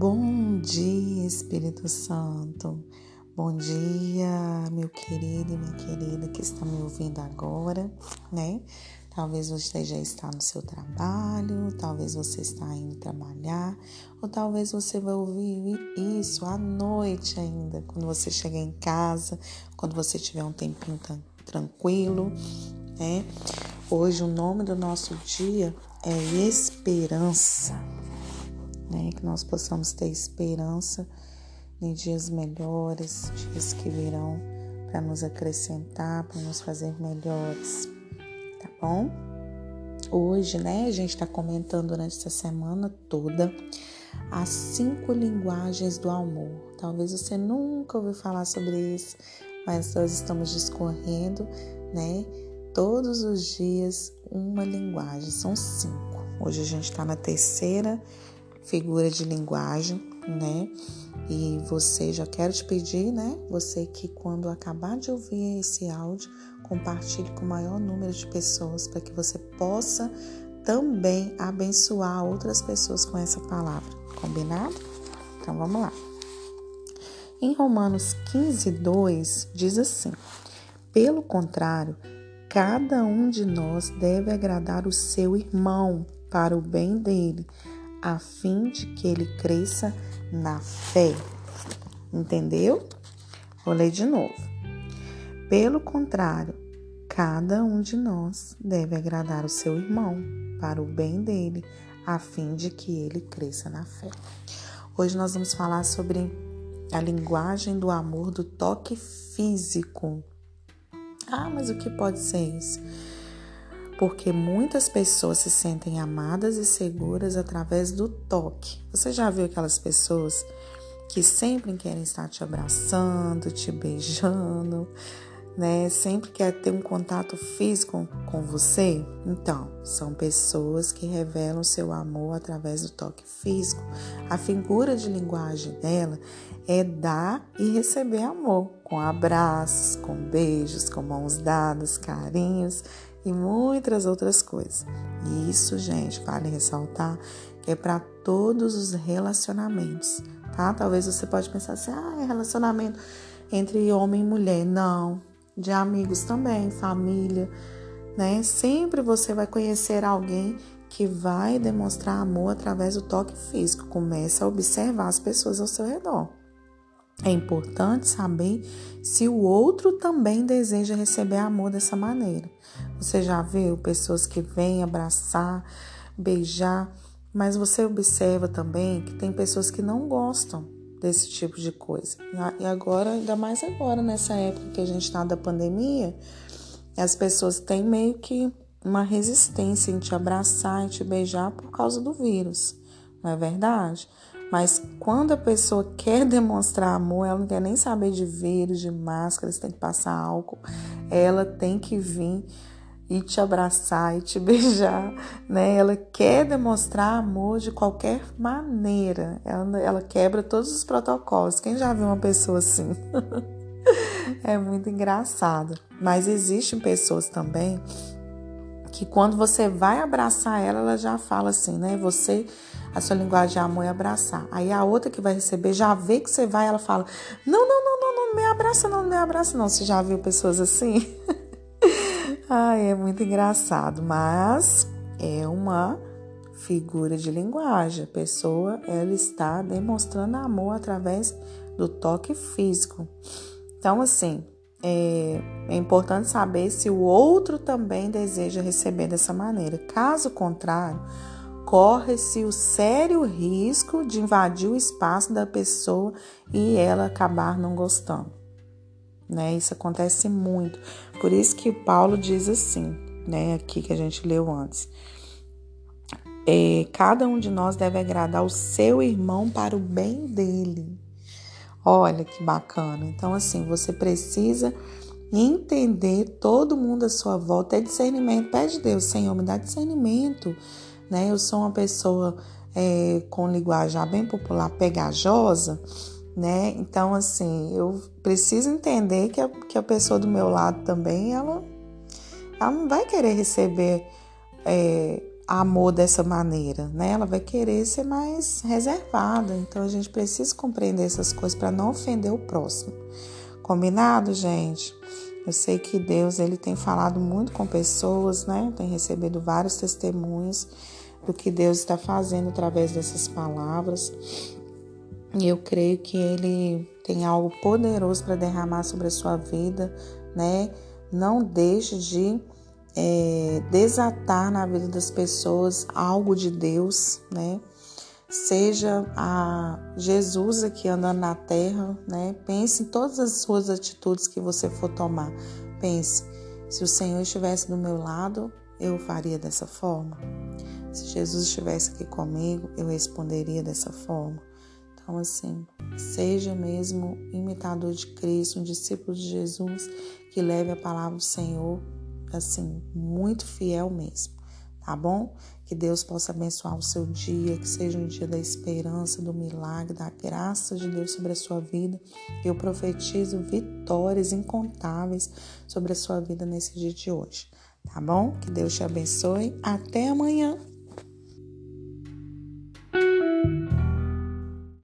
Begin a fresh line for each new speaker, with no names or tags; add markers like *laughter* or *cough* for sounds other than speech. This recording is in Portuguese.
Bom dia, Espírito Santo. Bom dia, meu querido e minha querida que está me ouvindo agora, né? Talvez você já está no seu trabalho, talvez você está indo trabalhar, ou talvez você vai ouvir isso à noite ainda, quando você chegar em casa, quando você tiver um tempinho tranquilo, né? Hoje o nome do nosso dia é esperança né? Que nós possamos ter esperança em dias melhores, dias que virão para nos acrescentar, para nos fazer melhores, tá bom? Hoje, né, a gente está comentando durante essa semana toda as cinco linguagens do amor. Talvez você nunca ouviu falar sobre isso, mas nós estamos discorrendo, né? Todos os dias uma linguagem, são cinco. Hoje a gente está na terceira figura de linguagem, né? E você, já quero te pedir, né? Você que quando acabar de ouvir esse áudio, compartilhe com o maior número de pessoas para que você possa também abençoar outras pessoas com essa palavra. Combinado? Então vamos lá. Em Romanos 15, 2 diz assim: Pelo contrário, cada um de nós deve agradar o seu irmão para o bem dele a fim de que ele cresça na fé. Entendeu? Vou ler de novo. Pelo contrário, cada um de nós deve agradar o seu irmão para o bem dele, a fim de que ele cresça na fé. Hoje nós vamos falar sobre a linguagem do amor do toque físico. Ah, mas o que pode ser isso? Porque muitas pessoas se sentem amadas e seguras através do toque. Você já viu aquelas pessoas que sempre querem estar te abraçando, te beijando, né? Sempre quer ter um contato físico com você? Então, são pessoas que revelam seu amor através do toque físico. A figura de linguagem dela é dar e receber amor, com abraços, com beijos, com mãos dadas, carinhos e muitas outras coisas. E isso, gente, vale ressaltar que é para todos os relacionamentos, tá? Talvez você pode pensar assim, ah, é relacionamento entre homem e mulher. Não, de amigos também, família, né? Sempre você vai conhecer alguém que vai demonstrar amor através do toque físico. Comece a observar as pessoas ao seu redor. É importante saber se o outro também deseja receber amor dessa maneira. Você já viu pessoas que vêm abraçar, beijar, mas você observa também que tem pessoas que não gostam desse tipo de coisa. E agora, ainda mais agora, nessa época que a gente está da pandemia, as pessoas têm meio que uma resistência em te abraçar, em te beijar por causa do vírus, não é verdade? Mas quando a pessoa *laughs* quer demonstrar amor, ela não quer nem saber de vírus, de máscaras, tem que passar álcool. Ela tem que vir e te abraçar e te *laughs* beijar, né? Ela quer demonstrar amor de qualquer maneira. Ela, ela quebra todos os protocolos. Quem já viu uma pessoa assim? *laughs* é muito engraçado. Mas existem pessoas também que quando você vai abraçar ela, ela já fala assim, né? Você a sua linguagem de amor é abraçar. Aí a outra que vai receber já vê que você vai, ela fala: Não, não, não, não, não me abraça, não, não me abraça, não. Você já viu pessoas assim? *laughs* Ai, é muito engraçado, mas é uma figura de linguagem. A pessoa ela está demonstrando amor através do toque físico. Então, assim, é, é, importante saber se o outro também deseja receber dessa maneira. Caso contrário, corre-se o sério risco de invadir o espaço da pessoa e ela acabar não gostando. Né? Isso acontece muito. Por isso que Paulo diz assim, né? Aqui que a gente leu antes. É, cada um de nós deve agradar o seu irmão para o bem dele. Olha que bacana. Então, assim, você precisa entender todo mundo à sua volta. É discernimento. Pede Deus, Senhor, me dá discernimento né? Eu sou uma pessoa é, com linguagem bem popular, pegajosa, né? Então, assim, eu preciso entender que a, que a pessoa do meu lado também, ela, ela não vai querer receber é, amor dessa maneira, né? Ela vai querer ser mais reservada. Então a gente precisa compreender essas coisas para não ofender o próximo. Combinado, gente? Eu sei que Deus ele tem falado muito com pessoas, né? Tem recebido vários testemunhos do que Deus está fazendo através dessas palavras. E eu creio que ele tem algo poderoso para derramar sobre a sua vida, né? Não deixe de é, desatar na vida das pessoas algo de Deus, né? Seja a Jesus aqui andando na terra, né? Pense em todas as suas atitudes que você for tomar. Pense, se o Senhor estivesse do meu lado, eu faria dessa forma. Se Jesus estivesse aqui comigo, eu responderia dessa forma. Então, assim, seja mesmo imitador de Cristo, um discípulo de Jesus que leve a palavra do Senhor assim, muito fiel mesmo, tá bom? Que Deus possa abençoar o seu dia, que seja um dia da esperança, do milagre, da graça de Deus sobre a sua vida. Eu profetizo vitórias incontáveis sobre a sua vida nesse dia de hoje, tá bom? Que Deus te abençoe. Até amanhã.